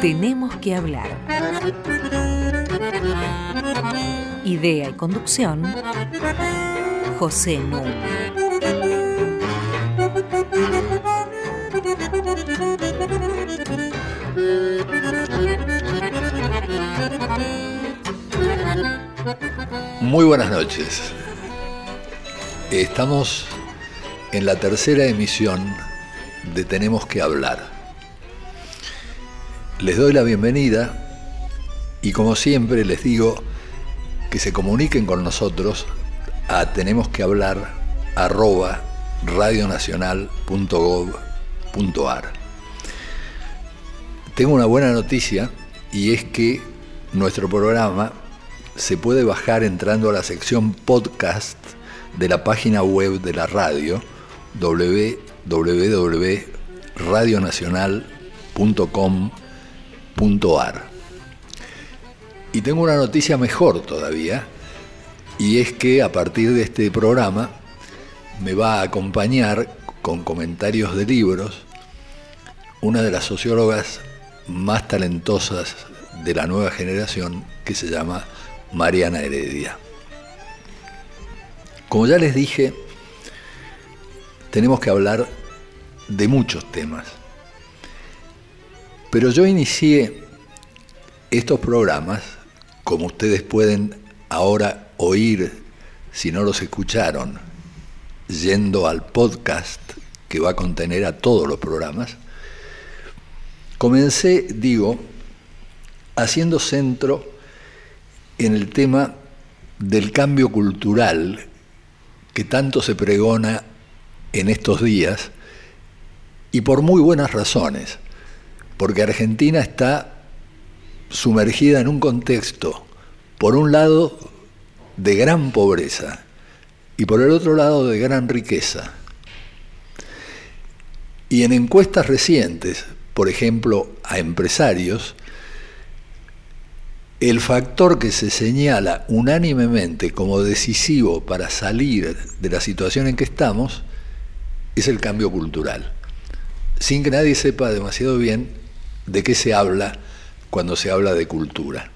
Tenemos que hablar. Idea y conducción, José Nu. Muy buenas noches. Estamos en la tercera emisión de Tenemos que hablar. Les doy la bienvenida y como siempre les digo que se comuniquen con nosotros a tenemos que hablar arroba radionacional.gov.ar. Tengo una buena noticia y es que nuestro programa se puede bajar entrando a la sección podcast de la página web de la radio www.radionacional.com.ar. Y tengo una noticia mejor todavía, y es que a partir de este programa me va a acompañar con comentarios de libros una de las sociólogas más talentosas de la nueva generación que se llama Mariana Heredia. Como ya les dije, tenemos que hablar de muchos temas. Pero yo inicié estos programas, como ustedes pueden ahora oír si no los escucharon, yendo al podcast que va a contener a todos los programas, comencé, digo, haciendo centro en el tema del cambio cultural que tanto se pregona en estos días y por muy buenas razones, porque Argentina está sumergida en un contexto, por un lado, de gran pobreza y por el otro lado, de gran riqueza. Y en encuestas recientes, por ejemplo, a empresarios, el factor que se señala unánimemente como decisivo para salir de la situación en que estamos es el cambio cultural, sin que nadie sepa demasiado bien de qué se habla cuando se habla de cultura.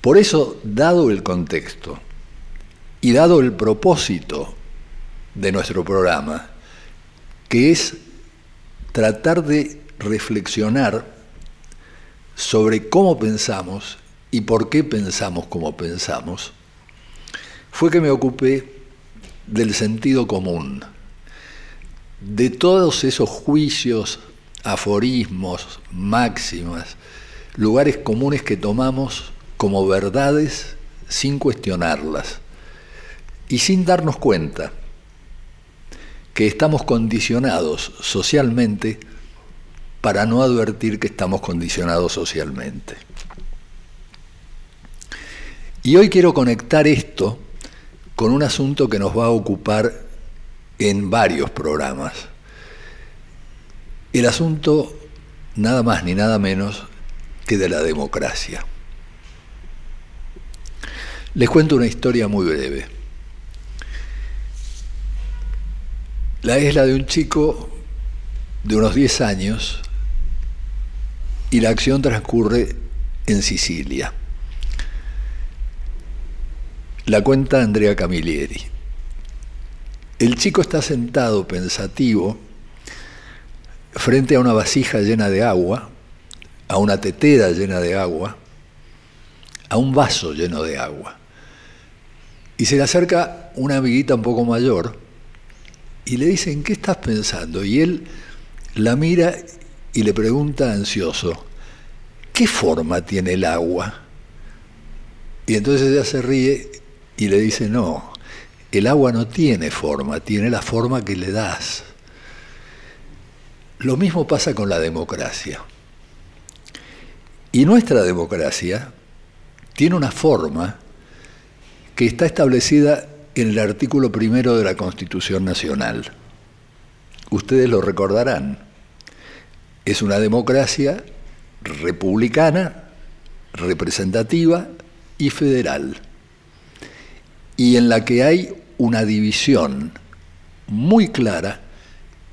Por eso, dado el contexto y dado el propósito de nuestro programa, que es tratar de reflexionar sobre cómo pensamos y por qué pensamos como pensamos, fue que me ocupé del sentido común, de todos esos juicios, aforismos, máximas, lugares comunes que tomamos como verdades sin cuestionarlas y sin darnos cuenta que estamos condicionados socialmente para no advertir que estamos condicionados socialmente. Y hoy quiero conectar esto con un asunto que nos va a ocupar en varios programas. El asunto nada más ni nada menos que de la democracia. Les cuento una historia muy breve. La es la de un chico de unos 10 años y la acción transcurre en Sicilia. La cuenta Andrea Camilleri. El chico está sentado pensativo frente a una vasija llena de agua, a una tetera llena de agua, a un vaso lleno de agua. Y se le acerca una amiguita un poco mayor y le dice, ¿en qué estás pensando? Y él la mira y le pregunta ansioso, ¿qué forma tiene el agua? Y entonces ella se ríe y le dice, no, el agua no tiene forma, tiene la forma que le das. Lo mismo pasa con la democracia. Y nuestra democracia tiene una forma que está establecida en el artículo primero de la Constitución Nacional. Ustedes lo recordarán es una democracia republicana, representativa y federal, y en la que hay una división muy clara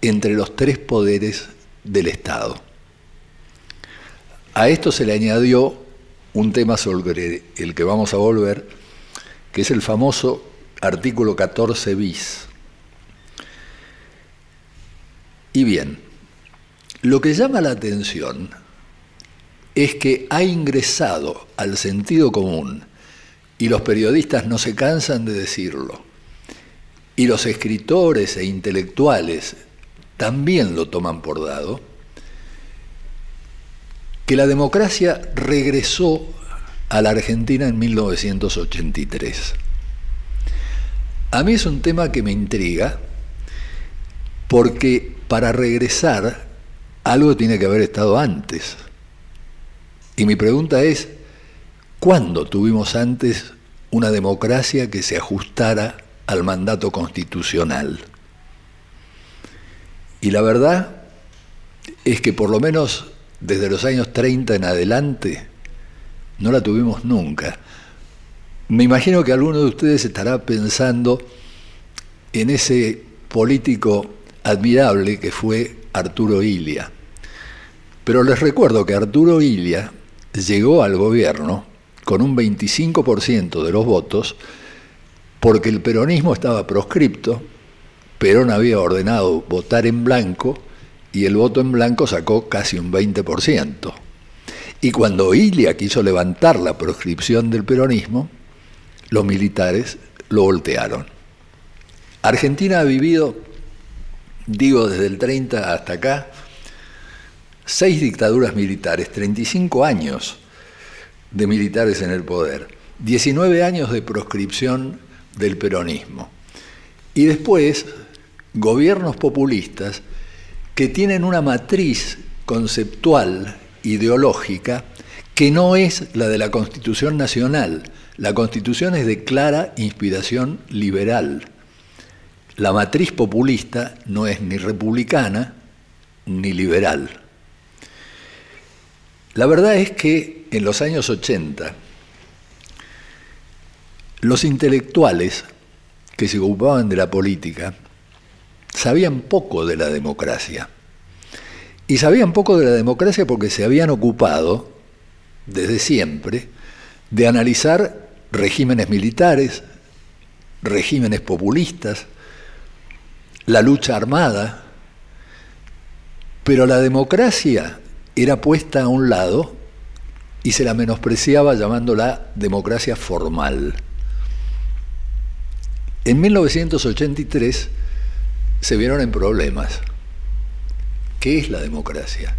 entre los tres poderes del Estado. A esto se le añadió un tema sobre el que vamos a volver, que es el famoso artículo 14 bis. Y bien, lo que llama la atención es que ha ingresado al sentido común, y los periodistas no se cansan de decirlo, y los escritores e intelectuales también lo toman por dado, que la democracia regresó a la Argentina en 1983. A mí es un tema que me intriga porque para regresar algo tiene que haber estado antes. Y mi pregunta es, ¿cuándo tuvimos antes una democracia que se ajustara al mandato constitucional? Y la verdad es que por lo menos desde los años 30 en adelante no la tuvimos nunca. Me imagino que alguno de ustedes estará pensando en ese político admirable que fue Arturo Ilia. Pero les recuerdo que Arturo Ilia llegó al gobierno con un 25% de los votos porque el peronismo estaba proscripto, Perón había ordenado votar en blanco y el voto en blanco sacó casi un 20%. Y cuando Ilia quiso levantar la proscripción del peronismo, los militares lo voltearon. Argentina ha vivido, digo desde el 30 hasta acá, seis dictaduras militares, 35 años de militares en el poder, 19 años de proscripción del peronismo. Y después, gobiernos populistas que tienen una matriz conceptual, ideológica, que no es la de la Constitución Nacional. La Constitución es de clara inspiración liberal. La matriz populista no es ni republicana ni liberal. La verdad es que en los años 80 los intelectuales que se ocupaban de la política sabían poco de la democracia. Y sabían poco de la democracia porque se habían ocupado, desde siempre, de analizar regímenes militares, regímenes populistas, la lucha armada, pero la democracia era puesta a un lado y se la menospreciaba llamándola democracia formal. En 1983 se vieron en problemas. ¿Qué es la democracia?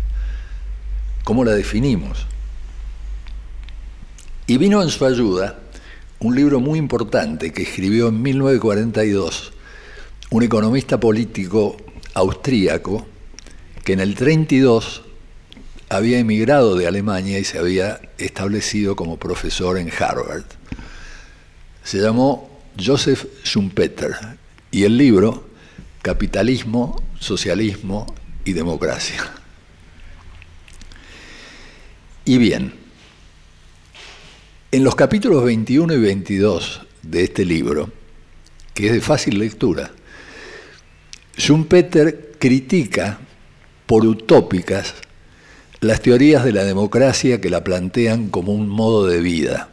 ¿Cómo la definimos? Y vino en su ayuda un libro muy importante que escribió en 1942 un economista político austríaco que en el 32 había emigrado de Alemania y se había establecido como profesor en Harvard. Se llamó Joseph Schumpeter y el libro Capitalismo, Socialismo y Democracia. Y bien, en los capítulos 21 y 22 de este libro, que es de fácil lectura, Schumpeter critica por utópicas las teorías de la democracia que la plantean como un modo de vida.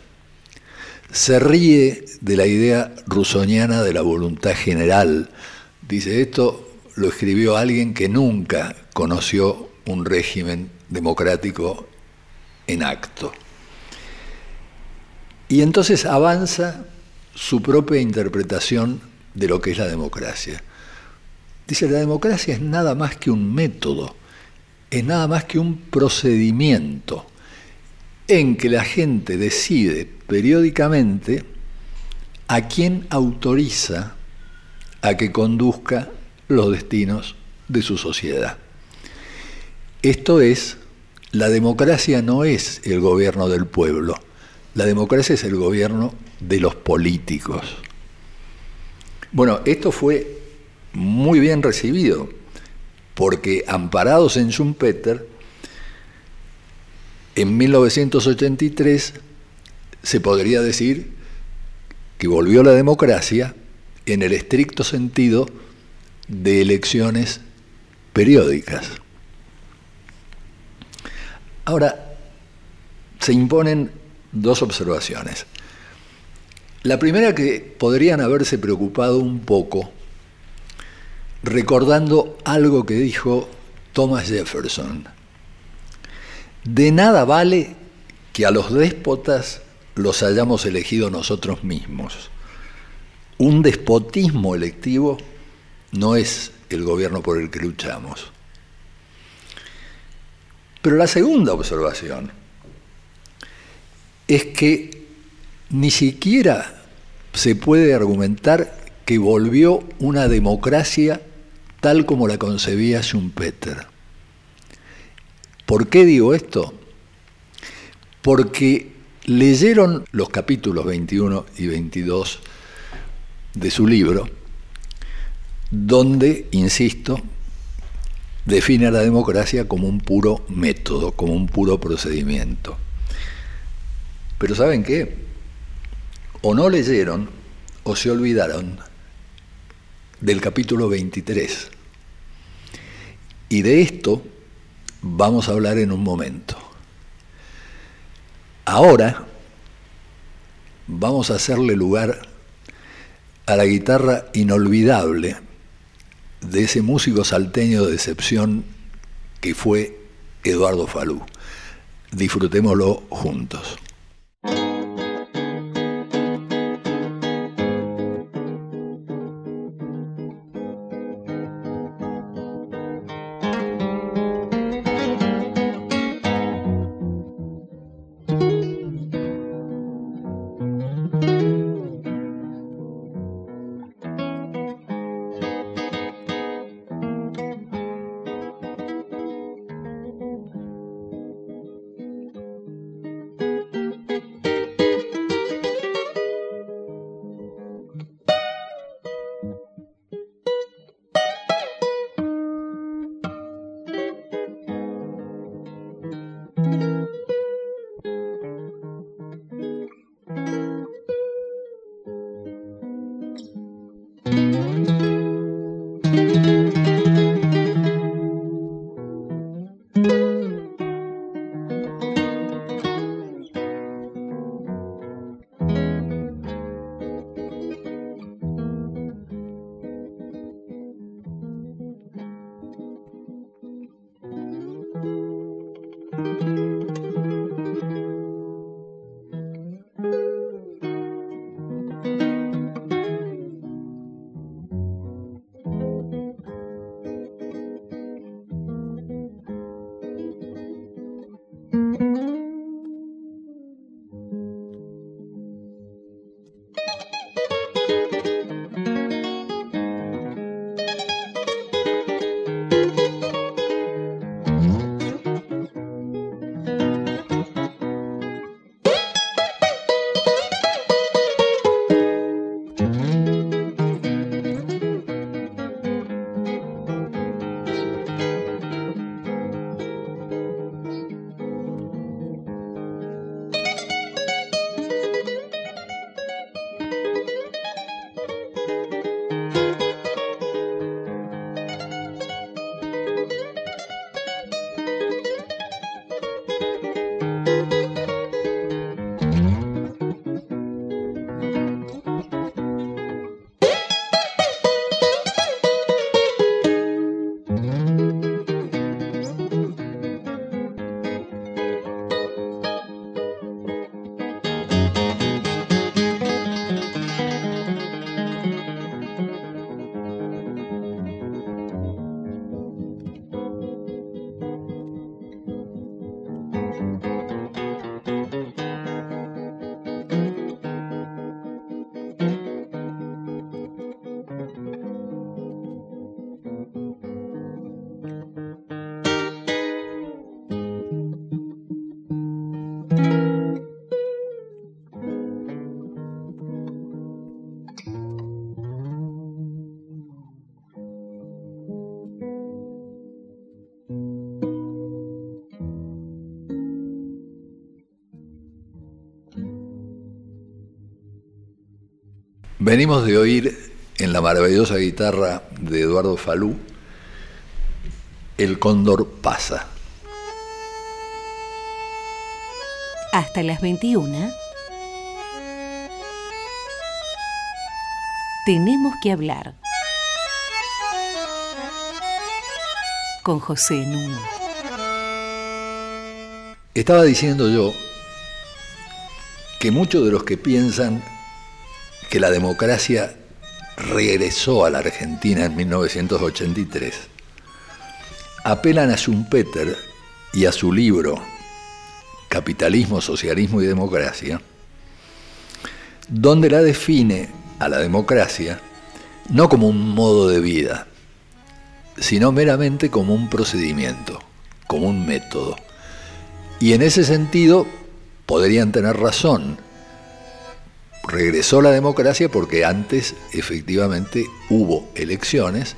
Se ríe de la idea rusoniana de la voluntad general, Dice, esto lo escribió alguien que nunca conoció un régimen democrático en acto. Y entonces avanza su propia interpretación de lo que es la democracia. Dice, la democracia es nada más que un método, es nada más que un procedimiento en que la gente decide periódicamente a quién autoriza a que conduzca los destinos de su sociedad. Esto es, la democracia no es el gobierno del pueblo, la democracia es el gobierno de los políticos. Bueno, esto fue muy bien recibido, porque amparados en Schumpeter, en 1983 se podría decir que volvió la democracia en el estricto sentido de elecciones periódicas. Ahora, se imponen dos observaciones. La primera que podrían haberse preocupado un poco recordando algo que dijo Thomas Jefferson. De nada vale que a los déspotas los hayamos elegido nosotros mismos. Un despotismo electivo no es el gobierno por el que luchamos. Pero la segunda observación es que ni siquiera se puede argumentar que volvió una democracia tal como la concebía Schumpeter. ¿Por qué digo esto? Porque leyeron los capítulos 21 y 22 de su libro, donde, insisto, define a la democracia como un puro método, como un puro procedimiento. Pero ¿saben qué? O no leyeron o se olvidaron del capítulo 23. Y de esto vamos a hablar en un momento. Ahora vamos a hacerle lugar a la guitarra inolvidable de ese músico salteño de excepción que fue Eduardo Falú. Disfrutémoslo juntos. Venimos de oír en la maravillosa guitarra de Eduardo Falú El cóndor pasa. Hasta las 21. Tenemos que hablar. Con José Nuno. Estaba diciendo yo que muchos de los que piensan que la democracia regresó a la Argentina en 1983 apelan a Schumpeter y a su libro Capitalismo, Socialismo y Democracia, donde la define a la democracia no como un modo de vida, sino meramente como un procedimiento, como un método. Y en ese sentido podrían tener razón. Regresó la democracia porque antes efectivamente hubo elecciones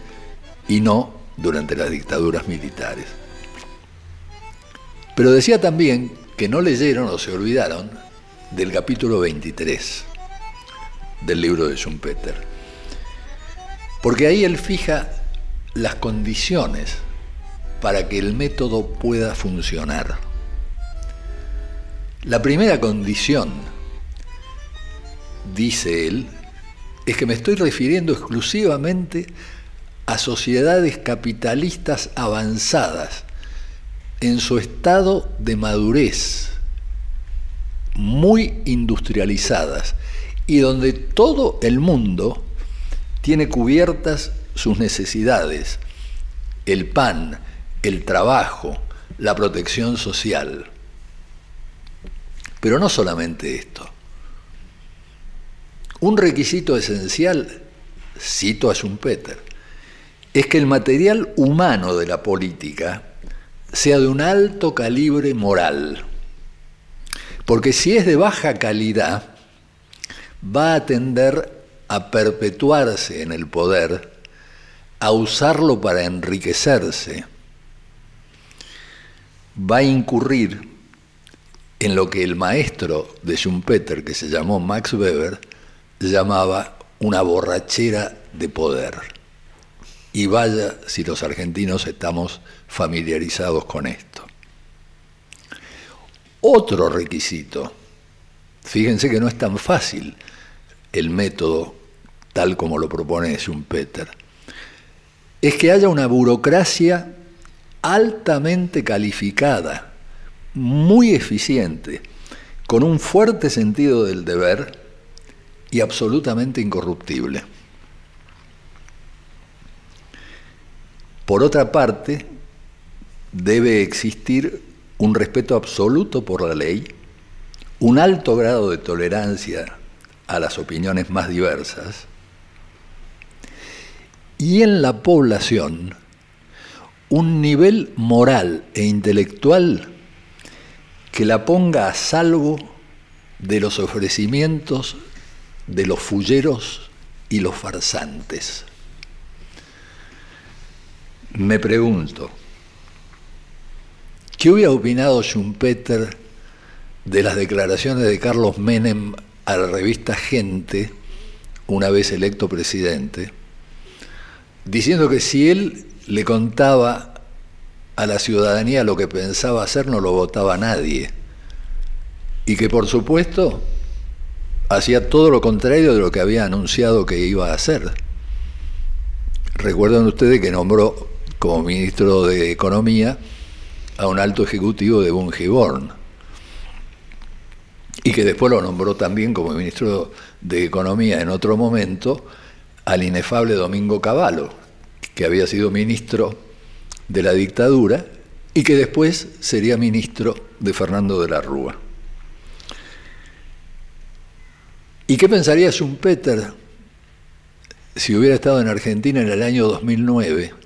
y no durante las dictaduras militares. Pero decía también que no leyeron o se olvidaron del capítulo 23 del libro de Schumpeter. Porque ahí él fija las condiciones para que el método pueda funcionar. La primera condición, dice él, es que me estoy refiriendo exclusivamente a sociedades capitalistas avanzadas, en su estado de madurez, muy industrializadas, y donde todo el mundo tiene cubiertas sus necesidades, el pan, el trabajo, la protección social. Pero no solamente esto. Un requisito esencial, cito a Schumpeter, es que el material humano de la política sea de un alto calibre moral. Porque si es de baja calidad, va a tender a perpetuarse en el poder, a usarlo para enriquecerse, va a incurrir en lo que el maestro de Schumpeter, que se llamó Max Weber, llamaba una borrachera de poder. Y vaya si los argentinos estamos familiarizados con esto. Otro requisito, fíjense que no es tan fácil el método tal como lo propone Schumpeter, es que haya una burocracia altamente calificada, muy eficiente, con un fuerte sentido del deber y absolutamente incorruptible. Por otra parte, debe existir un respeto absoluto por la ley, un alto grado de tolerancia a las opiniones más diversas, y en la población un nivel moral e intelectual que la ponga a salvo de los ofrecimientos de los fulleros y los farsantes. Me pregunto, ¿qué hubiera opinado Schumpeter de las declaraciones de Carlos Menem a la revista Gente, una vez electo presidente, diciendo que si él le contaba a la ciudadanía lo que pensaba hacer, no lo votaba nadie. Y que por supuesto hacía todo lo contrario de lo que había anunciado que iba a hacer. Recuerdan ustedes que nombró como ministro de Economía a un alto ejecutivo de Bungiborn y que después lo nombró también como ministro de Economía en otro momento al inefable Domingo Cavallo, que había sido ministro de la dictadura y que después sería ministro de Fernando de la Rúa. ¿Y qué pensaría Schumpeter si hubiera estado en Argentina en el año 2009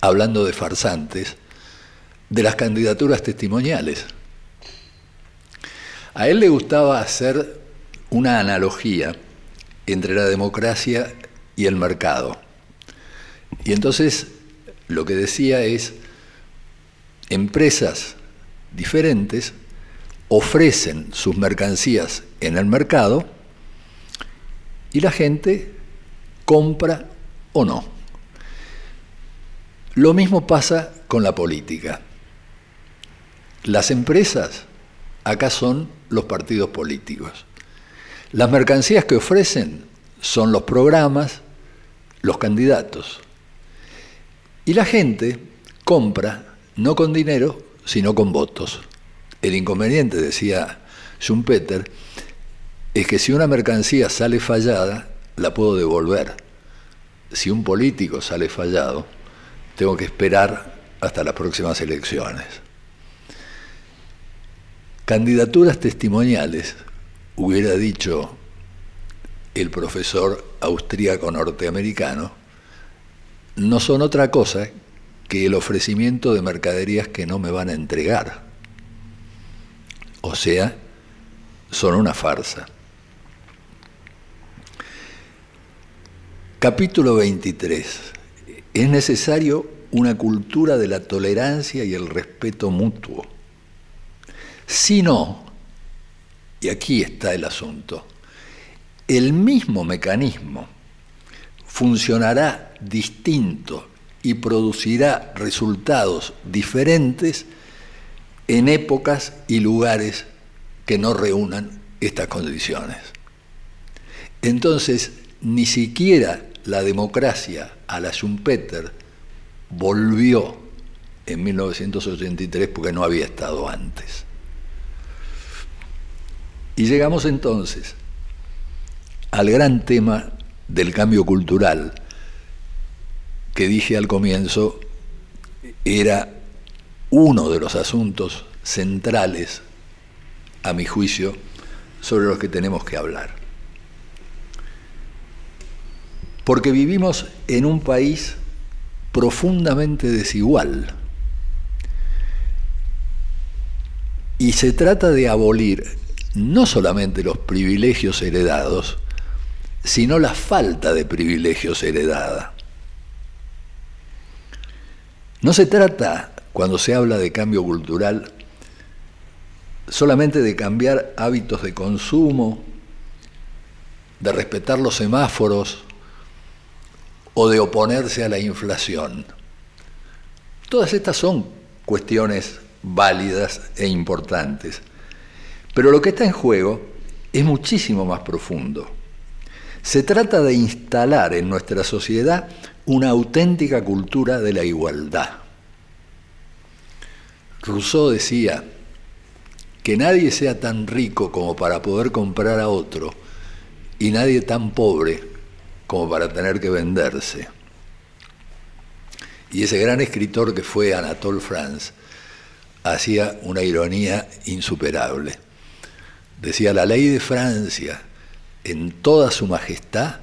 hablando de farsantes, de las candidaturas testimoniales. A él le gustaba hacer una analogía entre la democracia y el mercado. Y entonces lo que decía es, empresas diferentes ofrecen sus mercancías en el mercado y la gente compra o no. Lo mismo pasa con la política. Las empresas acá son los partidos políticos. Las mercancías que ofrecen son los programas, los candidatos. Y la gente compra no con dinero, sino con votos. El inconveniente, decía Schumpeter, es que si una mercancía sale fallada, la puedo devolver. Si un político sale fallado, tengo que esperar hasta las próximas elecciones. Candidaturas testimoniales, hubiera dicho el profesor austríaco norteamericano, no son otra cosa que el ofrecimiento de mercaderías que no me van a entregar. O sea, son una farsa. Capítulo 23. Es necesario una cultura de la tolerancia y el respeto mutuo. Si no, y aquí está el asunto, el mismo mecanismo funcionará distinto y producirá resultados diferentes en épocas y lugares que no reúnan estas condiciones. Entonces, ni siquiera la democracia a la Schumpeter volvió en 1983 porque no había estado antes. Y llegamos entonces al gran tema del cambio cultural, que dije al comienzo era uno de los asuntos centrales, a mi juicio, sobre los que tenemos que hablar. Porque vivimos en un país profundamente desigual. Y se trata de abolir no solamente los privilegios heredados, sino la falta de privilegios heredada. No se trata, cuando se habla de cambio cultural, solamente de cambiar hábitos de consumo, de respetar los semáforos o de oponerse a la inflación. Todas estas son cuestiones válidas e importantes, pero lo que está en juego es muchísimo más profundo. Se trata de instalar en nuestra sociedad una auténtica cultura de la igualdad. Rousseau decía que nadie sea tan rico como para poder comprar a otro y nadie tan pobre como para tener que venderse. Y ese gran escritor que fue Anatole France hacía una ironía insuperable. Decía, la ley de Francia en toda su majestad,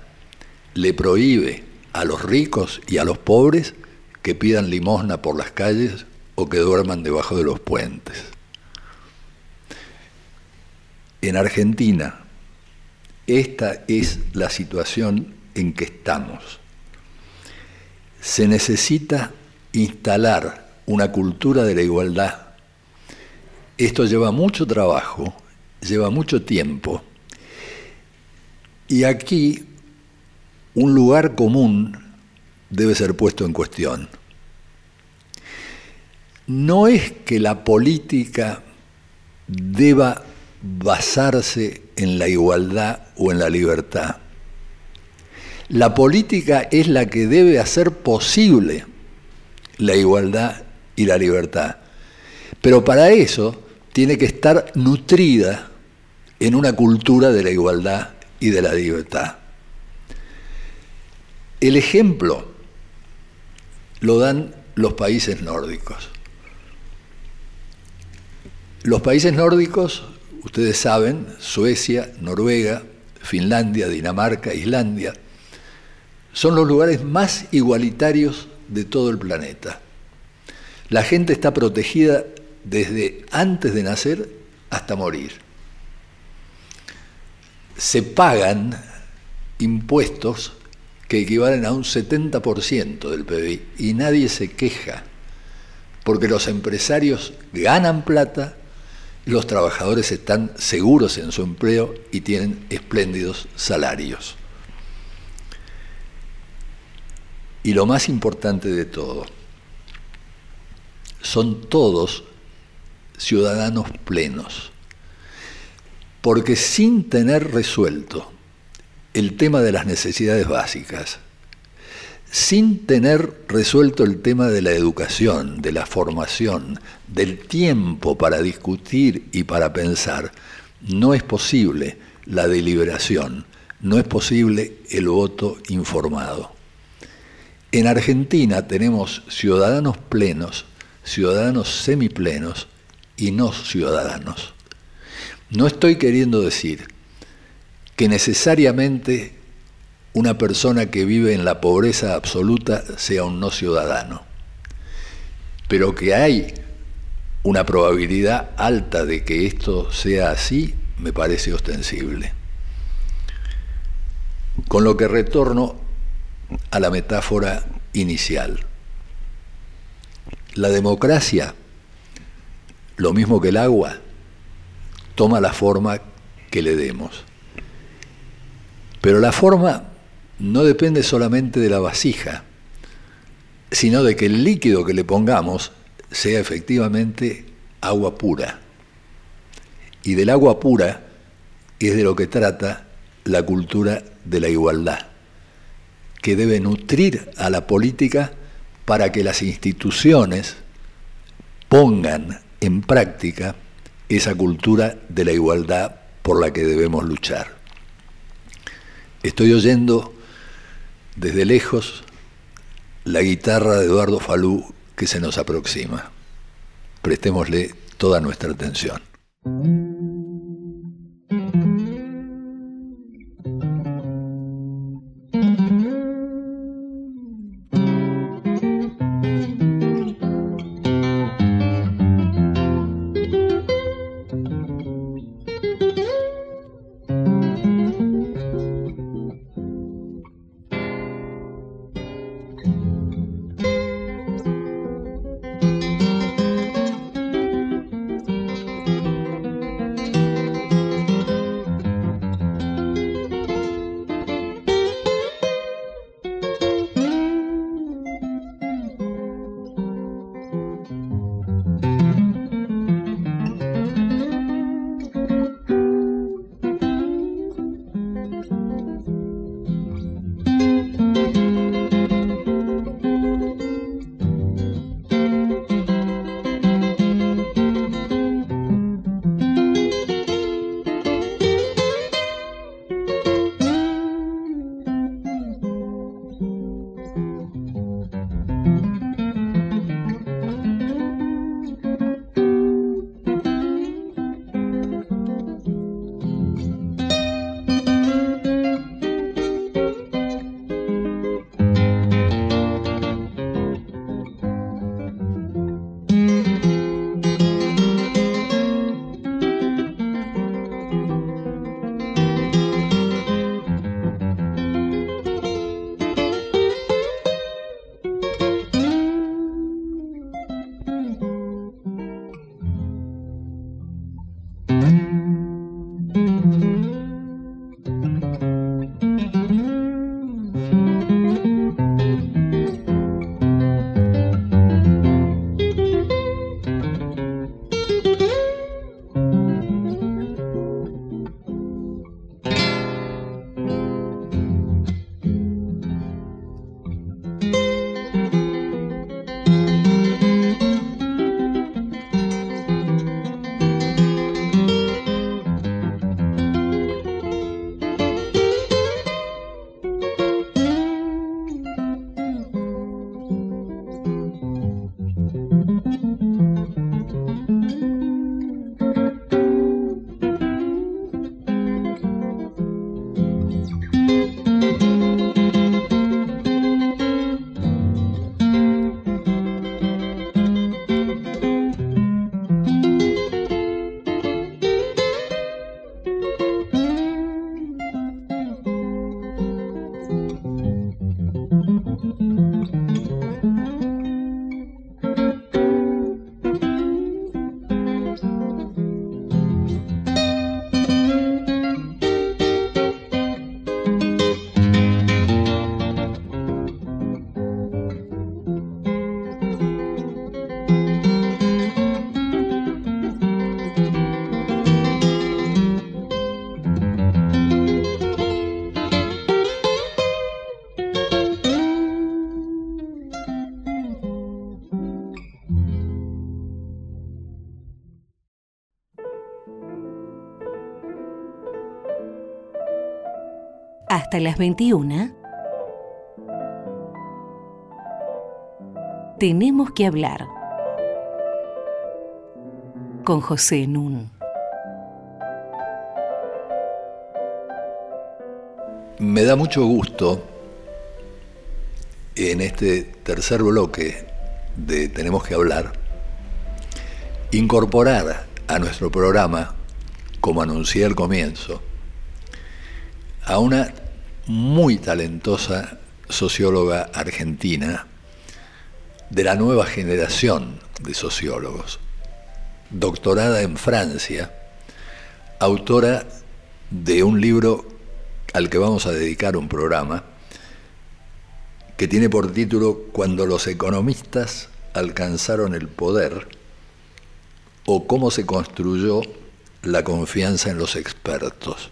le prohíbe a los ricos y a los pobres que pidan limosna por las calles o que duerman debajo de los puentes. En Argentina, esta es la situación en que estamos. Se necesita instalar una cultura de la igualdad. Esto lleva mucho trabajo, lleva mucho tiempo y aquí un lugar común debe ser puesto en cuestión. No es que la política deba basarse en la igualdad o en la libertad. La política es la que debe hacer posible la igualdad y la libertad. Pero para eso tiene que estar nutrida en una cultura de la igualdad y de la libertad. El ejemplo lo dan los países nórdicos. Los países nórdicos, ustedes saben, Suecia, Noruega, Finlandia, Dinamarca, Islandia, son los lugares más igualitarios de todo el planeta. La gente está protegida desde antes de nacer hasta morir se pagan impuestos que equivalen a un 70% del PBI y nadie se queja, porque los empresarios ganan plata, los trabajadores están seguros en su empleo y tienen espléndidos salarios. Y lo más importante de todo, son todos ciudadanos plenos Porque sin tener resuelto el tema de las necesidades básicas, sin tener resuelto el tema de la educación, de la formación, del tiempo para discutir y para pensar, no es posible la deliberación, no es posible el voto informado. En Argentina tenemos ciudadanos plenos, ciudadanos semiplenos y no ciudadanos. No estoy queriendo decir que necesariamente una persona que vive en la pobreza absoluta sea un no ciudadano, pero que hay una probabilidad alta de que esto sea así, me parece ostensible. Con lo que retorno a la metáfora inicial. La democracia, lo mismo que el agua, toma la forma que le demos. Pero la forma no depende solamente de la vasija, sino de que el líquido que le pongamos sea efectivamente agua pura. Y del agua pura es de lo que trata la cultura de la igualdad, que debe nutrir a la política para que las instituciones pongan en práctica esa cultura de la igualdad por la que debemos luchar. Estoy oyendo desde lejos la guitarra de Eduardo Falú que se nos aproxima. Prestémosle toda nuestra atención. Hasta las 21. Tenemos que hablar. Con José Nun. Me da mucho gusto en este tercer bloque de Tenemos que hablar incorporar a nuestro programa, como anuncié al comienzo, a una muy talentosa socióloga argentina de la nueva generación de sociólogos, doctorada en Francia, autora de un libro al que vamos a dedicar un programa, que tiene por título Cuando los economistas alcanzaron el poder o cómo se construyó la confianza en los expertos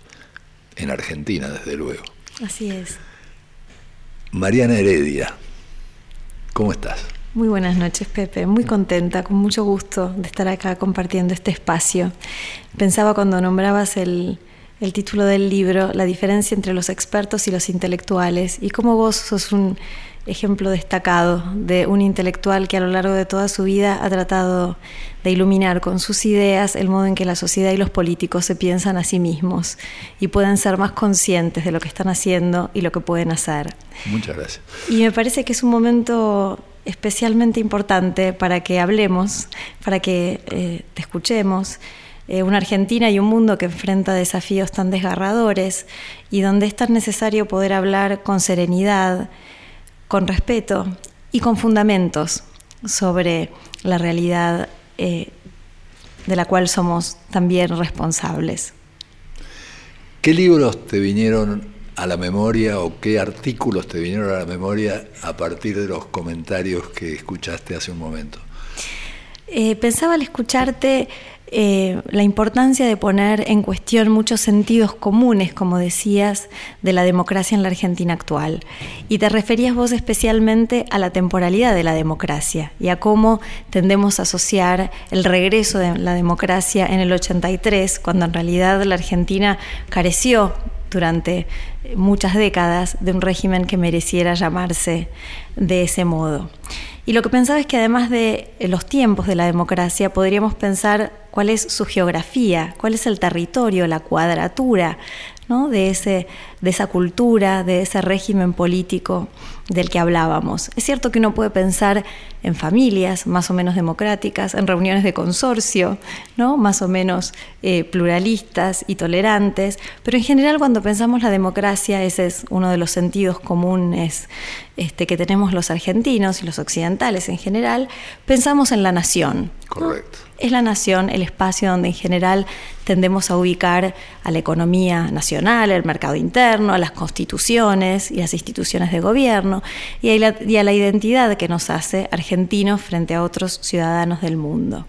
en Argentina, desde luego. Así es. Mariana Heredia, ¿cómo estás? Muy buenas noches, Pepe. Muy contenta, con mucho gusto de estar acá compartiendo este espacio. Pensaba cuando nombrabas el, el título del libro, la diferencia entre los expertos y los intelectuales, y cómo vos sos un ejemplo destacado de un intelectual que a lo largo de toda su vida ha tratado de iluminar con sus ideas el modo en que la sociedad y los políticos se piensan a sí mismos y pueden ser más conscientes de lo que están haciendo y lo que pueden hacer. Muchas gracias. Y me parece que es un momento especialmente importante para que hablemos, para que eh, te escuchemos. Eh, una Argentina y un mundo que enfrenta desafíos tan desgarradores y donde es tan necesario poder hablar con serenidad, con respeto y con fundamentos sobre la realidad eh, de la cual somos también responsables. ¿Qué libros te vinieron a la memoria o qué artículos te vinieron a la memoria a partir de los comentarios que escuchaste hace un momento? Eh, pensaba al escucharte eh, la importancia de poner en cuestión muchos sentidos comunes, como decías, de la democracia en la Argentina actual. Y te referías vos especialmente a la temporalidad de la democracia y a cómo tendemos a asociar el regreso de la democracia en el 83, cuando en realidad la Argentina careció durante muchas décadas de un régimen que mereciera llamarse de ese modo. Y lo que pensaba es que además de los tiempos de la democracia, podríamos pensar cuál es su geografía, cuál es el territorio, la cuadratura de, ese, de esa cultura, de ese régimen político del que hablábamos. Es cierto que uno puede pensar en familias más o menos democráticas, en reuniones de consorcio, ¿no? más o menos eh, pluralistas y tolerantes, pero en general cuando pensamos la democracia, ese es uno de los sentidos comunes este, que tenemos los argentinos y los occidentales en general, pensamos en la nación. Correcto. Es la nación el espacio donde en general tendemos a ubicar a la economía nacional, el mercado interno, a las constituciones y las instituciones de gobierno y a la, identidad que nos hace frente a otros ciudadanos del mundo.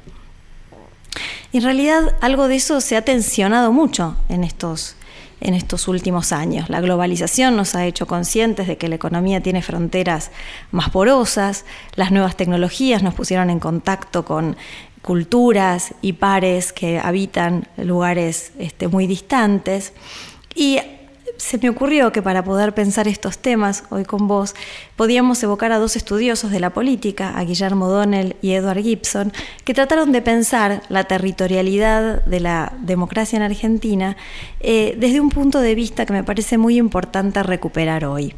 en realidad algo de eso se ha tensionado mucho en estos, en estos últimos años. La globalización nos ha hecho conscientes de que la economía tiene fronteras más porosas, las nuevas tecnologías nos pusieron en contacto con culturas y pares que habitan lugares este, muy distantes. Y se me ocurrió que para poder pensar estos temas hoy con vos, podíamos evocar a dos estudiosos de la política, a Guillermo Donnell y Edward Gibson, que trataron de pensar la territorialidad de la democracia en Argentina eh, desde un punto de vista que me parece muy importante recuperar hoy.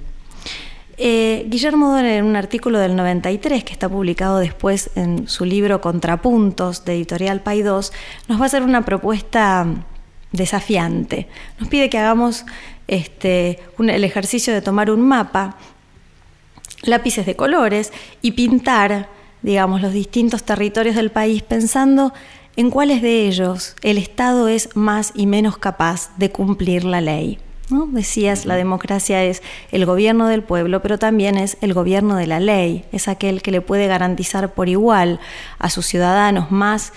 Eh, Guillermo Donner, en un artículo del 93 que está publicado después en su libro Contrapuntos de Editorial Pay 2, nos va a hacer una propuesta desafiante. Nos pide que hagamos este, el ejercicio de tomar un mapa, lápices de colores y pintar, digamos, los distintos territorios del país pensando en cuáles de ellos el Estado es más y menos capaz de cumplir la ley. Decías, la democracia es el gobierno del pueblo, pero también es el gobierno de la ley, es aquel que le puede garantizar por igual a sus ciudadanos más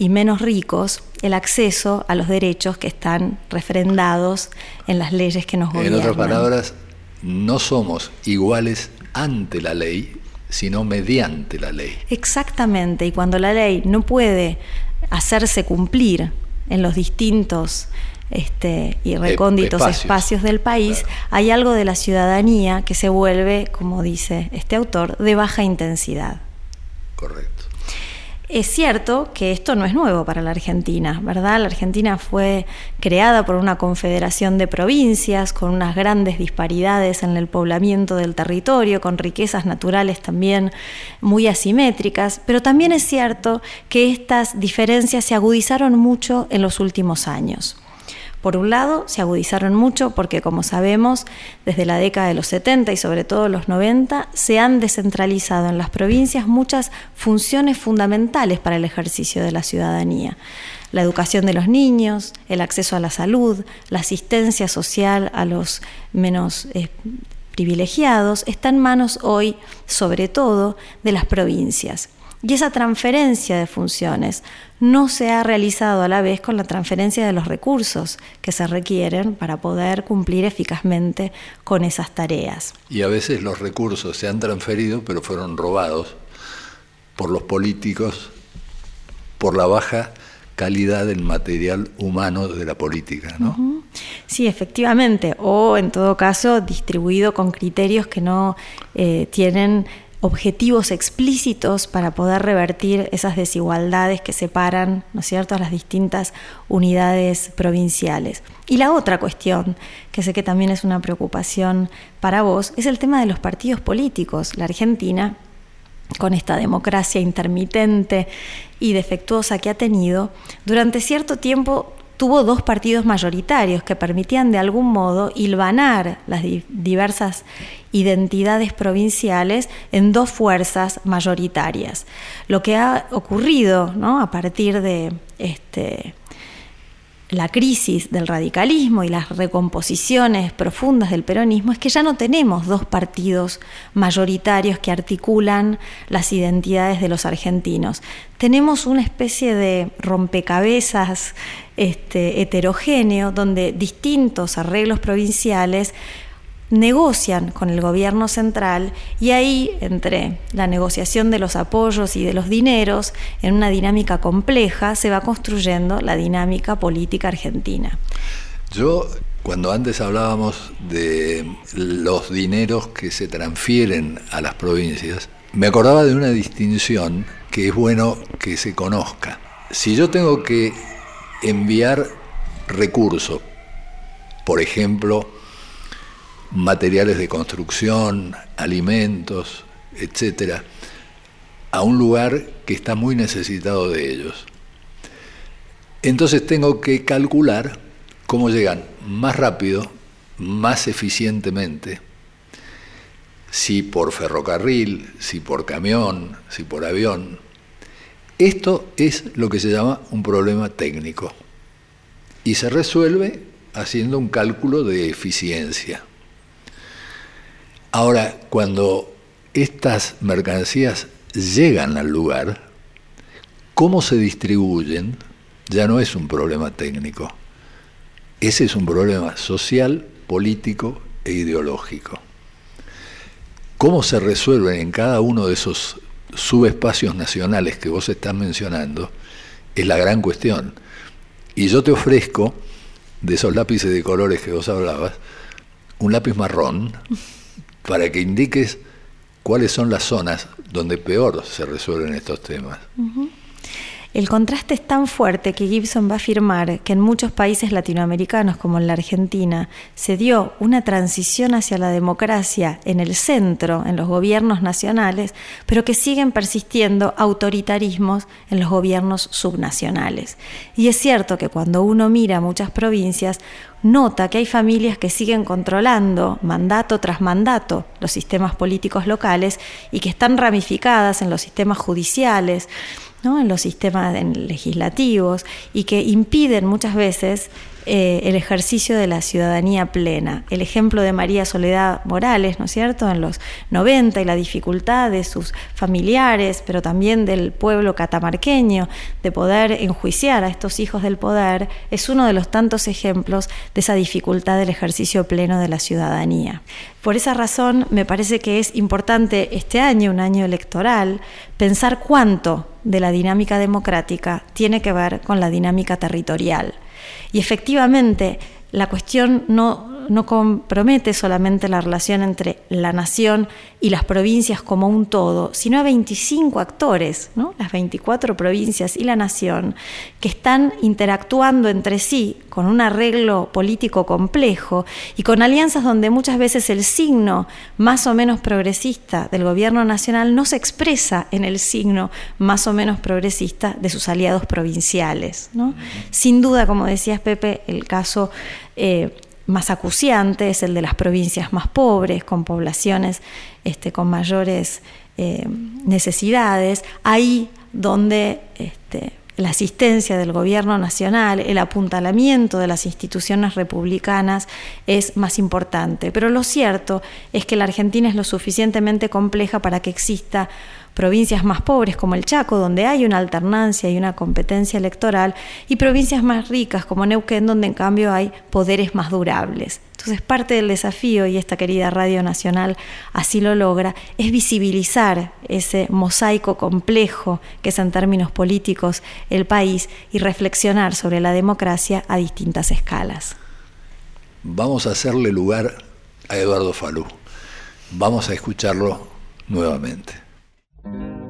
y menos ricos el acceso a los derechos que están refrendados en las leyes que nos gobiernan. En otras palabras, no somos iguales ante la ley, sino mediante la ley. Exactamente, y cuando la ley no puede hacerse cumplir en los distintos este, y recónditos espacios. del país, hay algo de la ciudadanía que se vuelve, como dice este autor, de baja intensidad. Correcto. Es cierto que esto no es nuevo para la Argentina, ¿verdad? La Argentina fue creada por una confederación de provincias con unas grandes disparidades en el poblamiento del territorio, con riquezas naturales también muy asimétricas, pero también es cierto que estas diferencias se agudizaron mucho en los últimos años. Por un lado, se agudizaron mucho porque, como sabemos, desde la década de los 70 y sobre todo los 90, se han descentralizado en las provincias muchas funciones fundamentales para el ejercicio de la ciudadanía. La educación de los niños, el acceso a la salud, la asistencia social a los menos eh, privilegiados, está en manos hoy, sobre todo, de las provincias. Y esa transferencia de funciones no se ha realizado a la vez con la transferencia de los recursos que se requieren para poder cumplir eficazmente con esas tareas. Y a veces los recursos se han transferido, pero fueron robados por los políticos por la baja calidad del material humano de la política, ¿no? Sí, efectivamente, o en todo caso distribuido con criterios que no eh, tienen objetivos explícitos para poder revertir esas desigualdades que separan, ¿no es cierto?, a las distintas unidades provinciales. Y la otra cuestión, que sé que también es una preocupación para vos, es el tema de los partidos políticos. La Argentina, con esta democracia intermitente y defectuosa que ha tenido, durante cierto tiempo tuvo dos partidos mayoritarios que permitían de algún modo hilvanar las diversas identidades provinciales en dos fuerzas mayoritarias. Lo que ha ocurrido ¿no? a partir de este, la crisis del radicalismo y las recomposiciones profundas del peronismo es que ya no tenemos dos partidos mayoritarios que articulan las identidades de los argentinos. Tenemos una especie de rompecabezas este, heterogéneo donde distintos arreglos provinciales negocian con el gobierno central y ahí, entre la negociación de los apoyos y de los dineros, en una dinámica compleja, se va construyendo la dinámica política argentina. Yo, cuando antes hablábamos de los dineros que se transfieren a las provincias, me acordaba de una distinción que es bueno que se conozca. Si yo tengo que enviar recursos, por ejemplo, materiales de construcción, alimentos, etcétera, a un lugar que está muy necesitado de ellos. Entonces tengo que calcular cómo llegan más rápido, más eficientemente, si por ferrocarril, si por camión, si por avión. Esto es lo que se llama un problema técnico y se resuelve haciendo un cálculo de eficiencia. Ahora, cuando estas mercancías llegan al lugar, cómo se distribuyen ya no es un problema técnico. Ese es un problema social, político e ideológico. ¿Cómo se resuelven en cada uno de esos subespacios nacionales que vos estás mencionando? Es la gran cuestión. Y yo te ofrezco, de esos lápices de colores que vos hablabas, un lápiz marrón para que indiques cuáles son las zonas donde peor se resuelven estos temas. El contraste es tan fuerte que Gibson va a afirmar que en muchos países latinoamericanos, como en la Argentina, se dio una transición hacia la democracia en el centro, en los gobiernos nacionales, pero que siguen persistiendo autoritarismos en los gobiernos subnacionales. Y es cierto que cuando uno mira muchas provincias, nota que hay familias que siguen controlando mandato tras mandato los sistemas políticos locales y que están ramificadas en los sistemas judiciales en los sistemas legislativos y que impiden muchas veces eh, el ejercicio de la ciudadanía plena. El ejemplo de María Soledad Morales, ¿no es cierto?, en los 90 y la dificultad de sus familiares, pero también del pueblo catamarqueño, de poder enjuiciar a estos hijos del poder, es uno de los tantos ejemplos de esa dificultad del ejercicio pleno de la ciudadanía. Por esa razón, me parece que es importante este año, un año electoral, pensar cuánto de la dinámica democrática tiene que ver con la dinámica territorial Y efectivamente, la cuestión no, no compromete solamente la relación entre la nación y las provincias como un todo, sino a 25 actores, ¿no? las 24 provincias y la nación, que están interactuando entre sí con un arreglo político complejo y con alianzas donde muchas veces el signo más o menos progresista del gobierno nacional no se expresa en el signo más o menos progresista de sus aliados provinciales. ¿no? Sin duda, como decías Pepe, el caso... Eh, más acuciante es el de las provincias más pobres, con poblaciones este, con mayores eh, necesidades, ahí donde este, la asistencia del gobierno nacional, el apuntalamiento de las instituciones republicanas es más importante. Pero lo cierto es que la Argentina es lo suficientemente compleja para que exista provincias más pobres como el Chaco, donde hay una alternancia y una competencia electoral, y provincias más ricas como Neuquén, donde en cambio hay poderes más durables. Entonces parte del desafío, y esta querida Radio Nacional así lo logra, es visibilizar ese mosaico complejo que es en términos políticos el país y reflexionar sobre la democracia a distintas escalas. Vamos a hacerle lugar a Eduardo Falú. Vamos a escucharlo nuevamente. Thank you.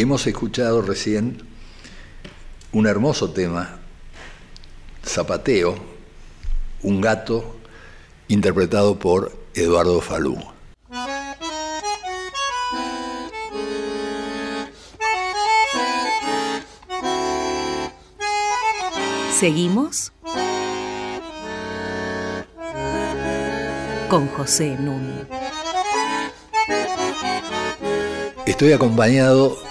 Hemos escuchado recién un hermoso tema, Zapateo, un gato, interpretado por Eduardo Falú. Seguimos con José Nun. Estoy acompañado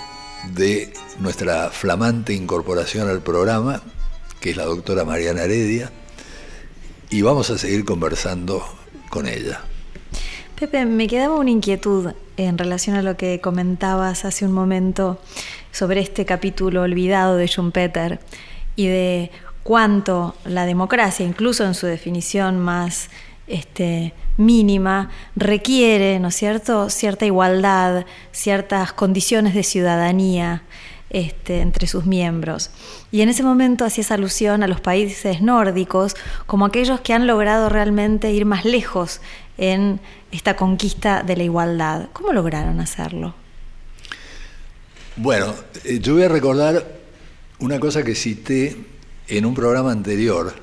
de nuestra flamante incorporación al programa, que es la doctora Mariana Heredia, y vamos a seguir conversando con ella. Pepe, me quedaba una inquietud en relación a lo que comentabas hace un momento sobre este capítulo olvidado de Schumpeter y de cuánto la democracia, incluso en su definición más este, mínima, requiere, ¿no es cierto?, cierta igualdad, ciertas condiciones de ciudadanía este, entre sus miembros. Y en ese momento hacías alusión a los países nórdicos como aquellos que han logrado realmente ir más lejos en esta conquista de la igualdad. ¿Cómo lograron hacerlo? Bueno, eh, yo voy a recordar una cosa que cité en un programa anterior,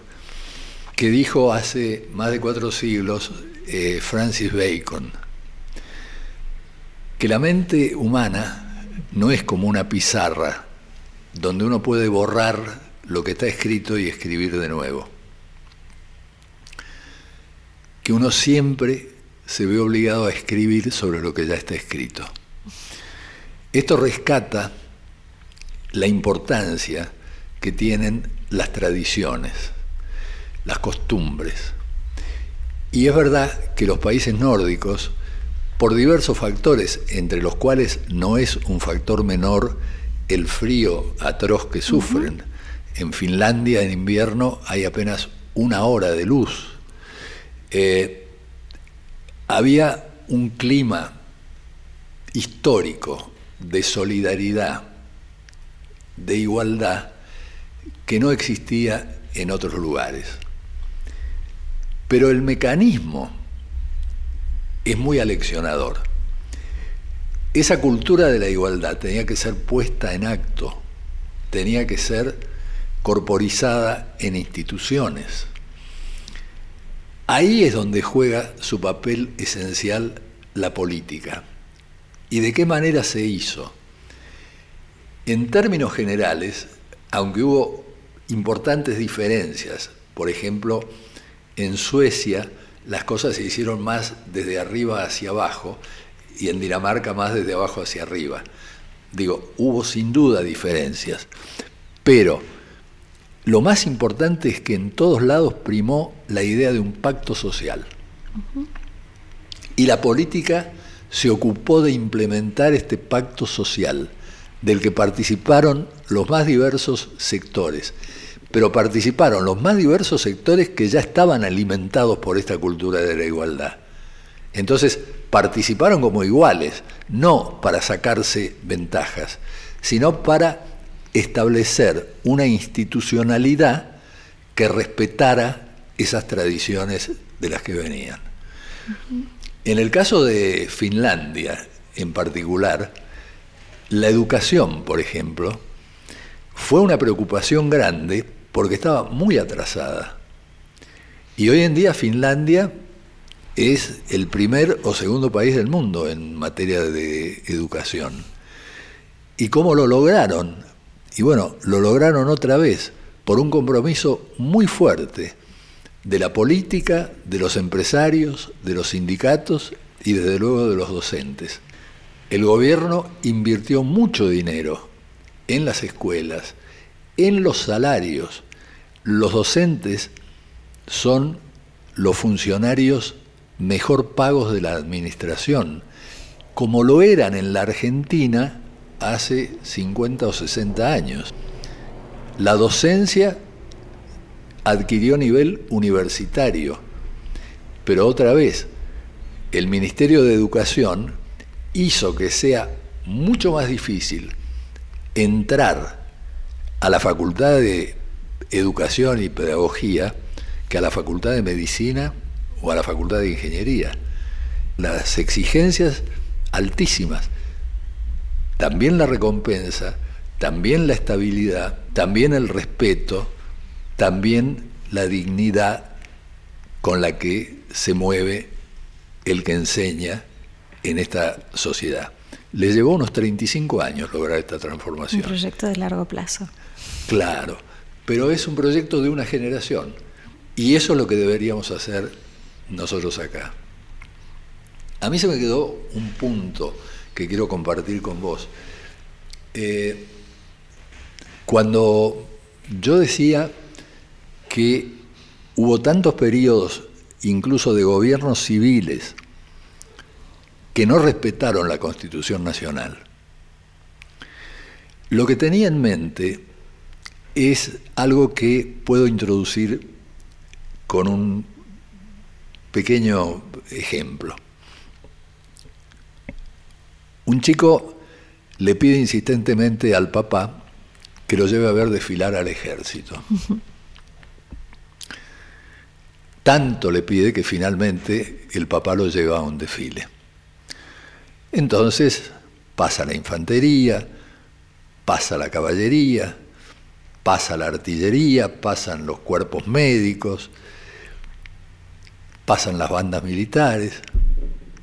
que dijo hace más de cuatro siglos eh, Francis Bacon, que la mente humana no es como una pizarra donde uno puede borrar lo que está escrito y escribir de nuevo. Que uno siempre se ve obligado a escribir sobre lo que ya está escrito. Esto rescata la importancia que tienen las tradiciones, las costumbres. Y es verdad que los países nórdicos, por diversos factores, entre los cuales no es un factor menor el frío atroz que sufren, en Finlandia en invierno hay apenas una hora de luz. Eh, había un clima histórico de solidaridad, de igualdad, que no existía en otros lugares. Pero el mecanismo es muy aleccionador. Esa cultura de la igualdad tenía que ser puesta en acto, tenía que ser corporizada en instituciones. Ahí es donde juega su papel esencial la política. ¿Y de qué manera se hizo? En términos generales, aunque hubo importantes diferencias. Por ejemplo, en Suecia las cosas se hicieron más desde arriba hacia abajo y en Dinamarca más desde abajo hacia arriba. Digo, hubo sin duda diferencias, pero lo más importante es que en todos lados primó la idea de un pacto social. Y la política se ocupó de implementar este pacto social, del que participaron los más diversos sectores pero participaron los más diversos sectores que ya estaban alimentados por esta cultura de la igualdad. Entonces, participaron como iguales, no para sacarse ventajas, sino para establecer una institucionalidad que respetara esas tradiciones de las que venían. En el caso de Finlandia, en particular, la educación, por ejemplo, fue una preocupación grande porque estaba muy atrasada. Y hoy en día Finlandia es el primer o segundo país del mundo en materia de educación. ¿Y cómo lo lograron? Y bueno, lo lograron otra vez por un compromiso muy fuerte de la política, de los empresarios, de los sindicatos y desde luego de los docentes. El gobierno invirtió mucho dinero en las escuelas, en los salarios, los docentes son los funcionarios mejor pagos de la administración, como lo eran en la Argentina hace 50 o 60 años. La docencia adquirió nivel universitario, pero otra vez, el Ministerio de Educación hizo que sea mucho más difícil entrar a la Facultad de educación y pedagogía que a la Facultad de Medicina o a la Facultad de Ingeniería. Las exigencias altísimas, también la recompensa, también la estabilidad, también el respeto, también la dignidad con la que se mueve el que enseña en esta sociedad. Le llevó unos 35 años lograr esta transformación. Un proyecto de largo plazo. Claro pero es un proyecto de una generación. Y eso es lo que deberíamos hacer nosotros acá. A mí se me quedó un punto que quiero compartir con vos. Eh, cuando yo decía que hubo tantos periodos, incluso de gobiernos civiles, que no respetaron la Constitución Nacional. Lo que tenía en mente es algo que puedo introducir con un pequeño ejemplo. Un chico le pide insistentemente al papá que lo lleve a ver desfilar al ejército. Tanto le pide que finalmente el papá lo lleva a un desfile. Entonces pasa la infantería, pasa la caballería, pasa la artillería, pasan los cuerpos médicos, pasan las bandas militares,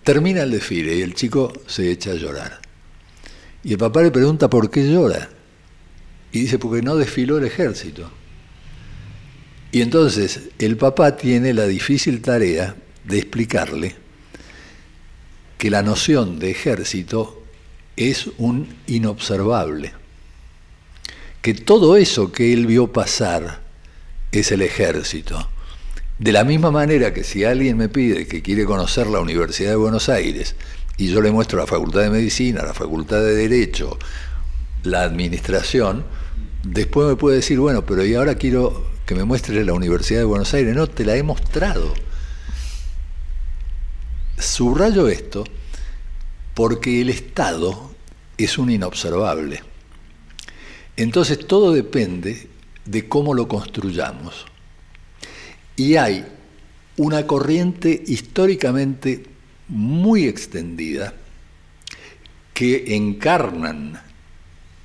termina el desfile y el chico se echa a llorar. Y el papá le pregunta por qué llora. Y dice, porque no desfiló el ejército. Y entonces el papá tiene la difícil tarea de explicarle que la noción de ejército es un inobservable, que todo eso que él vio pasar es el ejército. De la misma manera que si alguien me pide que quiere conocer la Universidad de Buenos Aires y yo le muestro la Facultad de Medicina, la Facultad de Derecho, la Administración, después me puede decir, bueno, pero y ahora quiero que me muestre la Universidad de Buenos Aires. No, te la he mostrado. Subrayo esto porque el Estado es un inobservable. Entonces todo depende de cómo lo construyamos. Y hay una corriente históricamente muy extendida que encarnan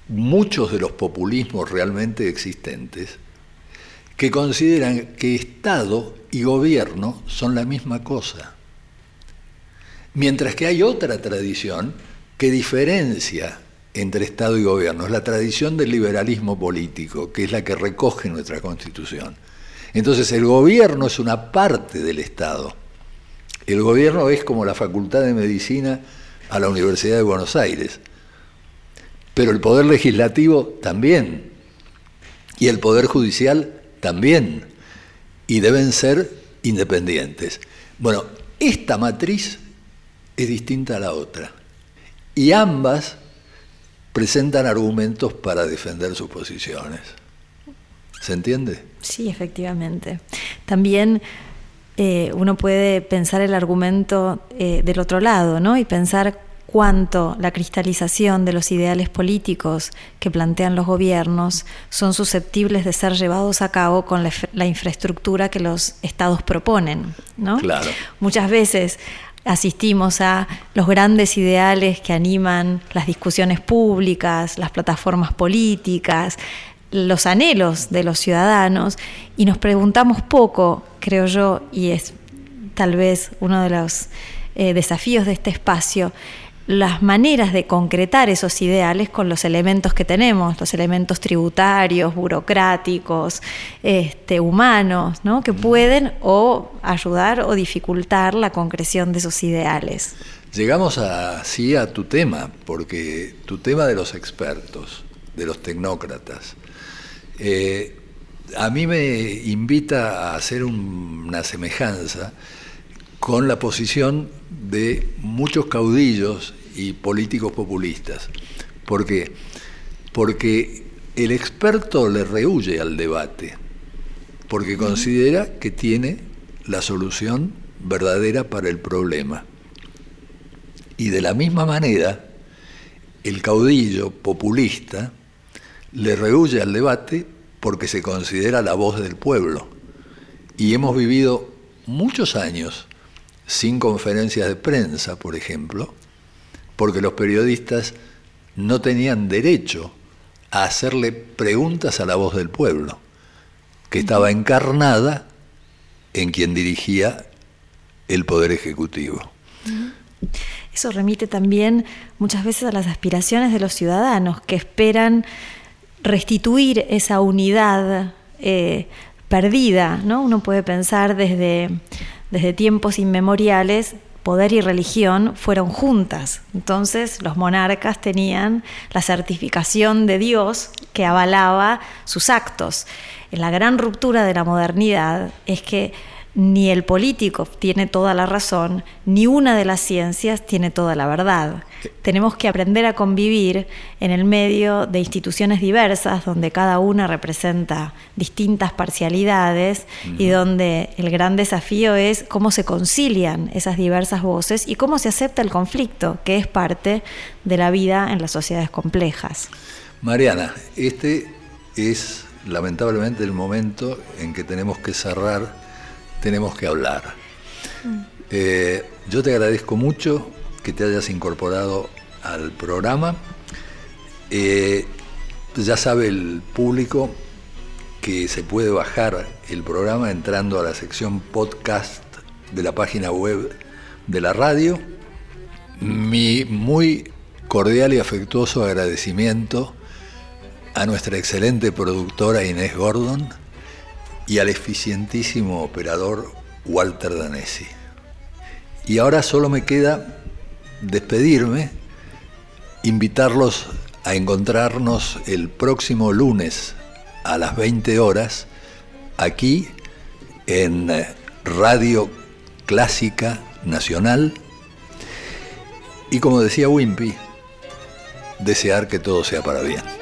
muchos de los populismos realmente existentes, que consideran que Estado y gobierno son la misma cosa. Mientras que hay otra tradición que diferencia entre Estado y gobierno, es la tradición del liberalismo político, que es la que recoge nuestra Constitución. Entonces el gobierno es una parte del Estado. El gobierno es como la Facultad de Medicina a la Universidad de Buenos Aires. Pero el Poder Legislativo también. Y el Poder Judicial también. Y deben ser independientes. Bueno, esta matriz es distinta a la otra. Y ambas presentan argumentos para defender sus posiciones. ¿Se entiende? Sí, efectivamente. También eh, uno puede pensar el argumento eh, del otro lado, ¿no? Y pensar cuánto la cristalización de los ideales políticos que plantean los gobiernos son susceptibles de ser llevados a cabo con la, infraestructura que los estados proponen, ¿no? Claro. Muchas veces asistimos a los grandes ideales que animan las discusiones públicas, las plataformas políticas, los anhelos de los ciudadanos y nos preguntamos poco, creo yo, y es tal vez uno de los eh, desafíos de este espacio, las maneras de concretar esos ideales con los elementos que tenemos, los elementos tributarios, burocráticos, este, humanos, ¿no? que pueden o ayudar o dificultar la concreción de esos ideales. Llegamos así a tu tema, porque tu tema de los expertos, de los tecnócratas, eh, a mí me invita a hacer una semejanza con la posición de muchos caudillos y políticos populistas. ¿Por qué? Porque el experto le rehuye al debate, porque considera que tiene la solución verdadera para el problema. Y de la misma manera, el caudillo populista le rehuye al debate porque se considera la voz del pueblo. Y hemos vivido muchos años sin conferencias de prensa, por ejemplo, porque los periodistas no tenían derecho a hacerle preguntas a la voz del pueblo, que estaba encarnada en quien dirigía el Poder Ejecutivo. Eso remite también muchas veces a las aspiraciones de los ciudadanos que esperan restituir esa unidad eh, perdida, ¿no? Uno puede pensar desde, desde tiempos inmemoriales poder y religión fueron juntas. Entonces los monarcas tenían la certificación de Dios que avalaba sus actos. La gran ruptura de la modernidad es que ni el político tiene toda la razón, ni una de las ciencias tiene toda la verdad. Tenemos que aprender a convivir en el medio de instituciones diversas, donde cada una representa distintas parcialidades y donde el gran desafío es cómo se concilian esas diversas voces y cómo se acepta el conflicto, que es parte de la vida en las sociedades complejas. Mariana, este es lamentablemente el momento en que tenemos que cerrar tenemos que hablar. Eh, yo te agradezco mucho que te hayas incorporado al programa. Eh, ya sabe el público que se puede bajar el programa entrando a la sección podcast de la página web de la radio. Mi muy cordial y afectuoso agradecimiento a nuestra excelente productora Inés Gordon y al eficientísimo operador Walter Danesi. Y ahora solo me queda despedirme, invitarlos a encontrarnos el próximo lunes a las 20 horas aquí en Radio Clásica Nacional y como decía Wimpy, desear que todo sea para bien.